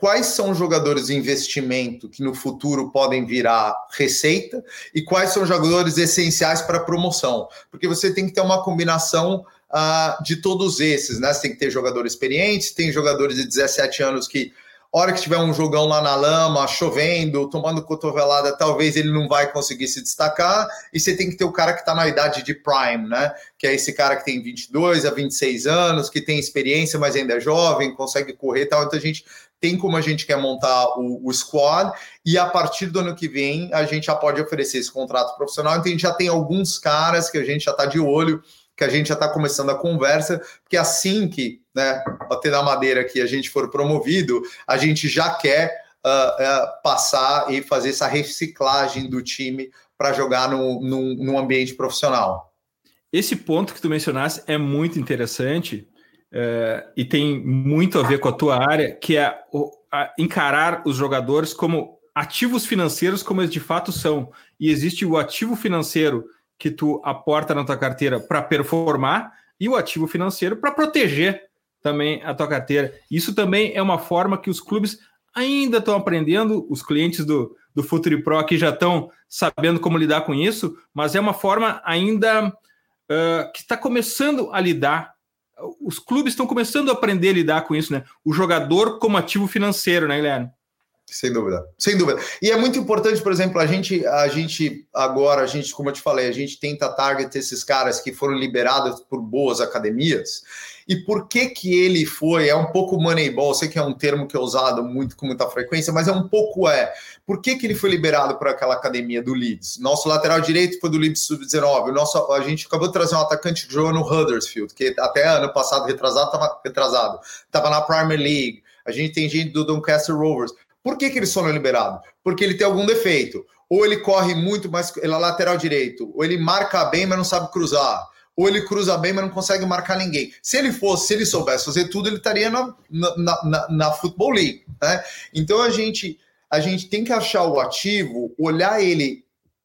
quais são jogadores de investimento que no futuro podem virar receita e quais são jogadores essenciais para promoção, porque você tem que ter uma combinação uh, de todos esses, né? Você tem que ter jogadores experientes, tem jogadores de 17 anos que hora que tiver um jogão lá na lama, chovendo, tomando cotovelada, talvez ele não vai conseguir se destacar. E você tem que ter o cara que está na idade de prime, né? Que é esse cara que tem 22 a 26 anos, que tem experiência, mas ainda é jovem, consegue correr e tal. Então a gente tem como a gente quer montar o, o, squad, e a partir do ano que vem a gente já pode oferecer esse contrato profissional. Então a gente já tem alguns caras que a gente já está de olho, que a gente já está começando a conversa, porque assim que, né, bater na madeira que a gente for promovido, a gente já quer uh, uh, passar e fazer essa reciclagem do time para jogar no, no, no ambiente profissional. Esse ponto que tu mencionaste é muito interessante, uh, e tem muito a ver com a tua área, que é encarar os jogadores como ativos financeiros como eles de fato são. E existe o ativo financeiro que tu aporta na tua carteira para performar e o ativo financeiro para proteger também a tua carteira. Isso também é uma forma que os clubes ainda estão aprendendo, os clientes do, do Futuri Pro aqui já estão sabendo como lidar com isso, mas é uma forma ainda uh, que está começando a lidar os clubes estão começando a aprender a lidar com isso, né? O jogador como ativo financeiro, né, Guilherme? Sem dúvida, sem dúvida. E é muito importante, por exemplo, a gente, a gente agora, a gente, como eu te falei, a gente tenta target esses caras que foram liberados por boas academias. E por que que ele foi? É um pouco moneyball, sei que é um termo que é usado muito com muita frequência, mas é um pouco é. Por que que ele foi liberado por aquela academia do Leeds? Nosso lateral direito foi do Leeds sub-19. Nosso, a gente acabou de trazer um atacante que jogou no Huddersfield, que até ano passado retrasado estava retrasado, estava na Premier League. A gente tem gente do Doncaster Rovers. Por que, que eles foram liberados? Porque ele tem algum defeito. Ou ele corre muito, mas ele é lateral direito. Ou ele marca bem, mas não sabe cruzar. Ou ele cruza bem, mas não consegue marcar ninguém. Se ele fosse, se ele soubesse fazer tudo, ele estaria na, na, na, na Football League. Né? Então a gente, a gente tem que achar o ativo, olhar ele,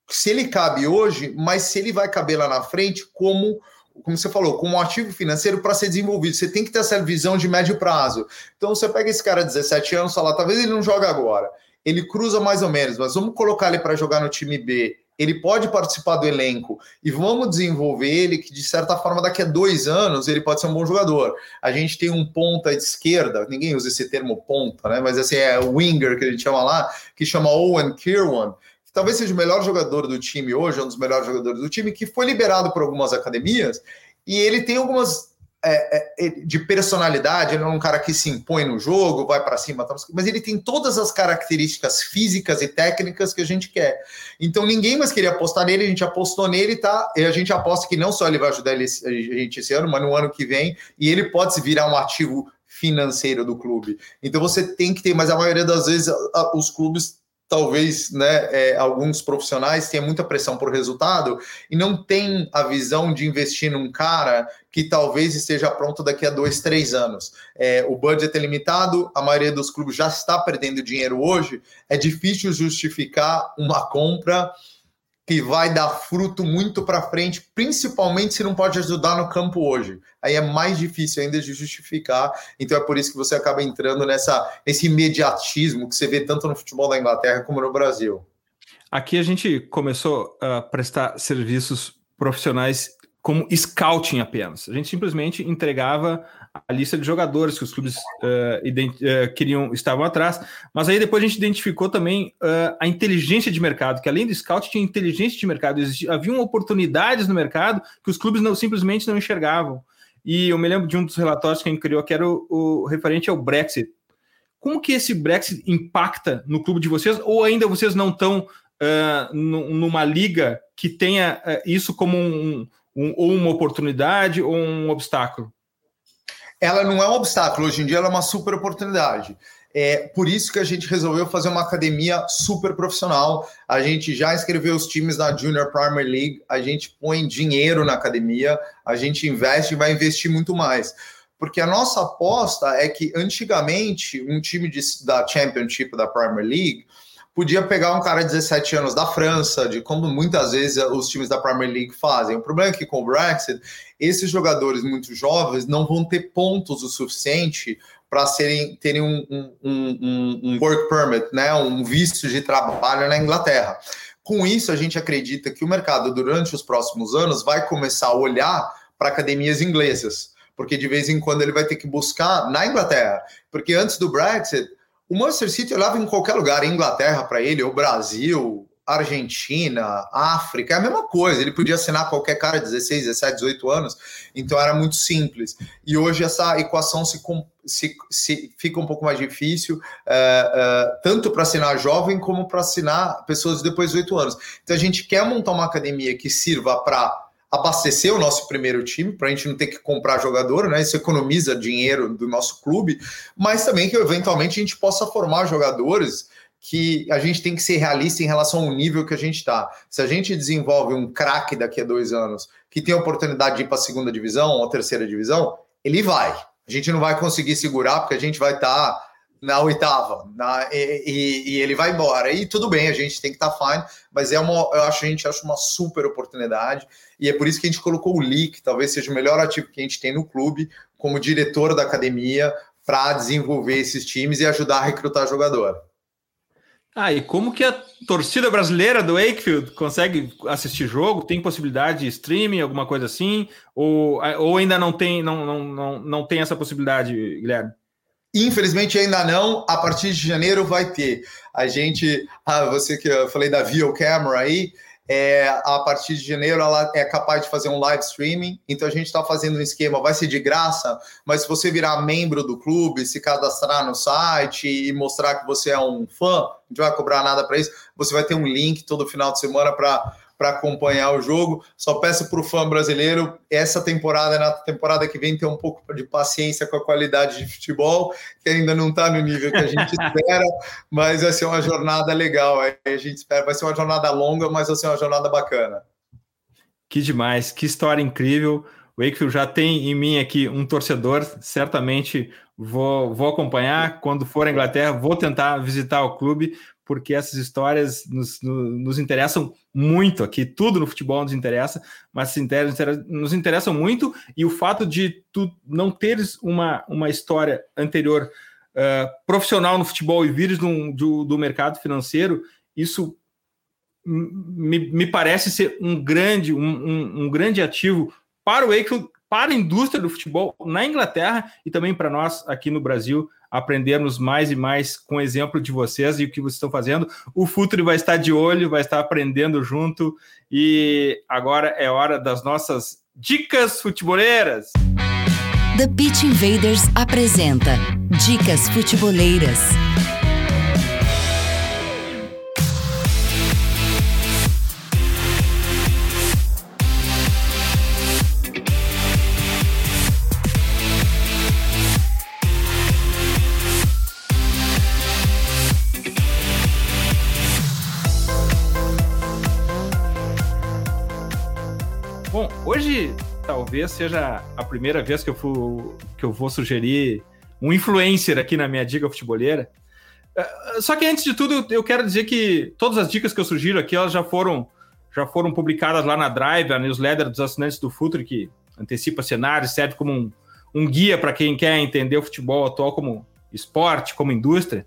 se ele cabe hoje, mas se ele vai caber lá na frente como como você falou, com um ativo financeiro para ser desenvolvido. Você tem que ter essa visão de médio prazo. Então você pega esse cara de 17 anos, fala, talvez ele não joga agora. Ele cruza mais ou menos, mas vamos colocar ele para jogar no time B ele pode participar do elenco e vamos desenvolver ele que, de certa forma, daqui a dois anos ele pode ser um bom jogador. A gente tem um ponta de esquerda, ninguém usa esse termo ponta, né? Mas assim, é winger que a gente chama lá, que chama Owen Kirwan, talvez seja o melhor jogador do time hoje, um dos melhores jogadores do time, que foi liberado por algumas academias, e ele tem algumas é, é, de personalidade, ele é um cara que se impõe no jogo, vai para cima, mas ele tem todas as características físicas e técnicas que a gente quer. Então ninguém mais queria apostar nele, a gente apostou nele, tá? E a gente aposta que não só ele vai ajudar ele, a gente esse ano, mas no ano que vem, e ele pode se virar um ativo financeiro do clube. Então você tem que ter, mas a maioria das vezes os clubes talvez né, é, alguns profissionais tenham muita pressão por resultado e não tem a visão de investir num cara que talvez esteja pronto daqui a dois, três anos. É, o budget é limitado, a maioria dos clubes já está perdendo dinheiro hoje, é difícil justificar uma compra que vai dar fruto muito para frente, principalmente se não pode ajudar no campo hoje. Aí é mais difícil ainda de justificar. Então é por isso que você acaba entrando nessa esse imediatismo que você vê tanto no futebol da Inglaterra como no Brasil. Aqui a gente começou a prestar serviços profissionais como scouting apenas. A gente simplesmente entregava a lista de jogadores que os clubes uh, uh, queriam estavam atrás, mas aí depois a gente identificou também uh, a inteligência de mercado, que além do scout tinha inteligência de mercado, existia, haviam oportunidades no mercado que os clubes não simplesmente não enxergavam. E eu me lembro de um dos relatórios que a gente criou que era o, o referente ao Brexit. Como que esse Brexit impacta no clube de vocês? Ou ainda vocês não estão numa liga que tenha isso como um, um, ou uma oportunidade ou um obstáculo? Ela não é um obstáculo, hoje em dia ela é uma super oportunidade. É por isso que a gente resolveu fazer uma academia super profissional. A gente já inscreveu os times na Junior Premier League, a gente põe dinheiro na academia, a gente investe e vai investir muito mais. Porque a nossa aposta é que antigamente um time de, da Championship da Premier League podia pegar um cara de 17 anos da França, de como muitas vezes os times da Premier League fazem. O problema é que com o Brexit, esses jogadores muito jovens não vão ter pontos o suficiente para serem terem um, um, um, um, work permit, né, um visto de trabalho na Inglaterra. Com isso, a gente acredita que o mercado durante os próximos anos vai começar a olhar para academias inglesas, porque de vez em quando ele vai ter que buscar na Inglaterra, porque antes do Brexit o Manchester City olhava em qualquer lugar, Inglaterra para ele, ou Brasil, Argentina, África, é a mesma coisa. Ele podia assinar qualquer cara de 16, 17, 18 anos, então era muito simples. E hoje essa equação se, se, se fica um pouco mais difícil, é, é, tanto para assinar jovem como para assinar pessoas depois de 18 anos. Então a gente quer montar uma academia que sirva para abastecer o nosso primeiro time, para a gente não ter que comprar jogador, né? Isso economiza dinheiro do nosso clube, mas também que eventualmente a gente possa formar jogadores que a gente tem que ser realista em relação ao nível que a gente está. Se a gente desenvolve um craque daqui a dois anos que tem a oportunidade de ir para a segunda divisão ou terceira divisão, ele vai. A gente não vai conseguir segurar porque a gente vai estar tá na oitava, na, e, e, e, ele vai embora. E tudo bem, a gente tem que estar tá fine, mas é uma, eu acho a gente acha uma super oportunidade e é por isso que a gente colocou o Lee, que talvez seja o melhor ativo que a gente tem no clube, como diretor da academia, para desenvolver esses times e ajudar a recrutar jogador. Ah, e como que a torcida brasileira do Wakefield consegue assistir jogo? Tem possibilidade de streaming, alguma coisa assim? Ou, ou ainda não tem, não, não, não, não tem essa possibilidade, Guilherme? Infelizmente ainda não. A partir de janeiro vai ter. A gente, ah, você que eu falei da Vio Camera aí, é, a partir de janeiro ela é capaz de fazer um live streaming. Então a gente está fazendo um esquema, vai ser de graça, mas se você virar membro do clube, se cadastrar no site e mostrar que você é um fã, gente vai cobrar nada para isso. Você vai ter um link todo final de semana para para acompanhar o jogo. Só peço para o fã brasileiro, essa temporada, na temporada que vem, ter um pouco de paciência com a qualidade de futebol, que ainda não está no nível que a gente espera, mas vai ser uma jornada legal. A gente espera, vai ser uma jornada longa, mas vai ser uma jornada bacana. Que demais, que história incrível. O Wakefield já tem em mim aqui um torcedor, certamente vou, vou acompanhar. Quando for à Inglaterra, vou tentar visitar o clube, porque essas histórias nos, nos, interessam muito aqui, tudo no futebol nos interessa, mas nos interessam muito, e o fato de tu não teres uma, uma história anterior uh, profissional no futebol e vires do, do, do mercado financeiro, isso me, me parece ser um grande, um, um, um grande ativo para o Wakefield, para a indústria do futebol na Inglaterra e também para nós aqui no Brasil aprendermos mais e mais com o exemplo de vocês e o que vocês estão fazendo. O Futuri vai estar de olho, vai estar aprendendo junto e agora é hora das nossas dicas futeboleiras. The Pitch Invaders apresenta Dicas Futeboleiras. Talvez seja a primeira vez que eu, for, que eu vou sugerir um influencer aqui na minha dica futebolera. Uh, só que antes de tudo, eu quero dizer que todas as dicas que eu sugiro aqui, elas já foram, já foram publicadas lá na Drive, a newsletter dos assinantes do Futre, que antecipa cenários, serve como um, um guia para quem quer entender o futebol atual como esporte, como indústria.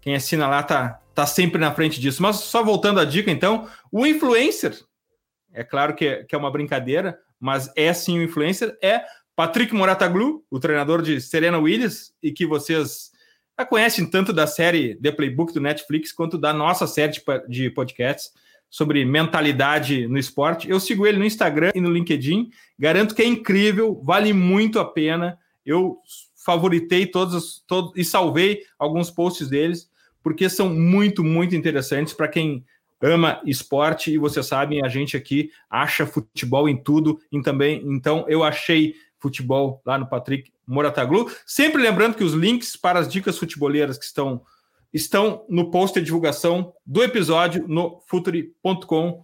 Quem assina lá tá, tá sempre na frente disso. Mas só voltando à dica, então, o influencer é claro que é, que é uma brincadeira, mas é sim o influencer, é Patrick Morataglu, o treinador de Serena Williams, e que vocês já conhecem tanto da série The Playbook do Netflix quanto da nossa série de podcasts sobre mentalidade no esporte. Eu sigo ele no Instagram e no LinkedIn, garanto que é incrível, vale muito a pena. Eu favoritei todos, todos e salvei alguns posts deles, porque são muito, muito interessantes para quem ama esporte e vocês sabem, a gente aqui acha futebol em tudo, e também, então eu achei futebol lá no Patrick Morataglu. Sempre lembrando que os links para as dicas futeboleiras que estão estão no post de divulgação do episódio no futuri.com.br.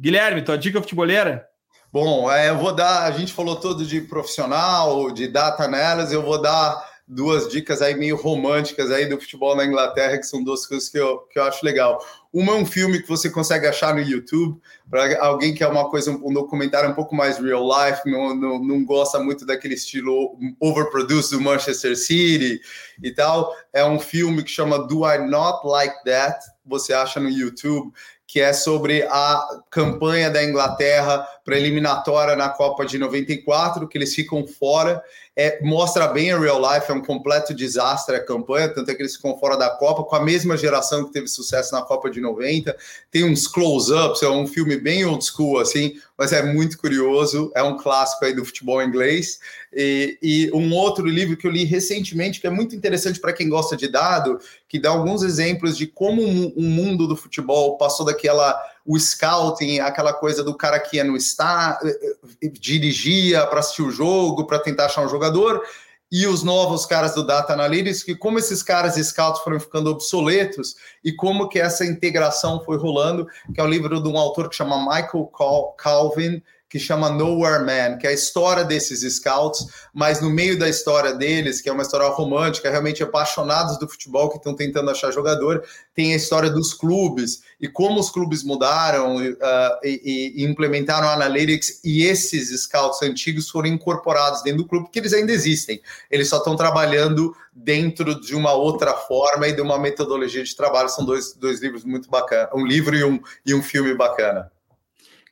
Guilherme, tua dica futeboleira? Bom, é, eu vou dar, a gente falou todo de profissional, de data análise, eu vou dar duas dicas aí meio românticas aí do futebol na Inglaterra, que são duas coisas que eu, que eu acho legal. Uma é um filme que você consegue achar no YouTube, para alguém que é uma coisa, um documentário um pouco mais real life, não, não, não gosta muito daquele estilo overproduced do Manchester City e tal. É um filme que chama Do I Not Like That? Você acha no YouTube que é sobre a campanha da Inglaterra para eliminatória na Copa de 94, que eles ficam fora é, mostra bem a real life, é um completo desastre a campanha, tanto é que eles ficam fora da Copa, com a mesma geração que teve sucesso na Copa de 90. Tem uns close-ups, é um filme bem old school, assim, mas é muito curioso, é um clássico aí do futebol inglês. E, e um outro livro que eu li recentemente, que é muito interessante para quem gosta de dado, que dá alguns exemplos de como o mundo do futebol passou daquela o scouting, aquela coisa do cara que ia no estar, eh, eh, dirigia para assistir o jogo, para tentar achar um jogador, e os novos caras do Data Analytics, que como esses caras scouts foram ficando obsoletos e como que essa integração foi rolando, que é um livro de um autor que chama Michael Calvin, que chama Nowhere Man, que é a história desses scouts, mas no meio da história deles, que é uma história romântica, realmente apaixonados do futebol que estão tentando achar jogador, tem a história dos clubes e como os clubes mudaram uh, e, e, implementaram Analytics e esses scouts antigos foram incorporados dentro do clube, porque eles ainda existem. Eles só estão trabalhando dentro de uma outra forma e de uma metodologia de trabalho. São dois, dois livros muito bacanas, um livro e um, e um filme bacana.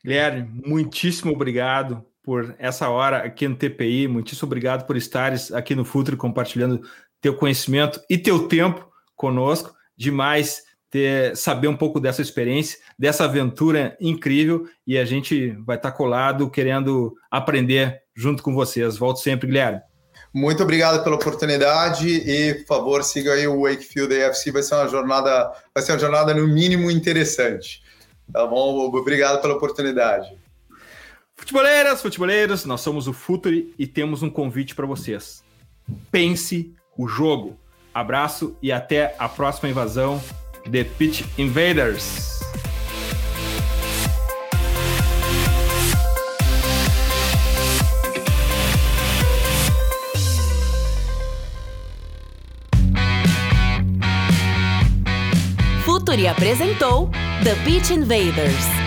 Guilherme, muitíssimo obrigado por essa hora aqui no TPI, muitíssimo obrigado por estares aqui no Futre compartilhando teu conhecimento e teu tempo conosco. Demais ter, saber um pouco dessa experiência, dessa aventura incrível e a gente vai estar colado querendo aprender junto com vocês. Volto sempre, Guilherme. Muito obrigado pela oportunidade e, por favor, siga aí o Wakefield AFC, vai ser uma jornada, vai ser uma jornada no mínimo interessante. Tá bom, obrigado pela oportunidade. Futeboleiras, futeboleiros, nós somos o Futuri e temos um convite para vocês. Pense o jogo. Abraço e até a próxima invasão The Pitch Invaders. Futuri apresentou The Beach Invaders.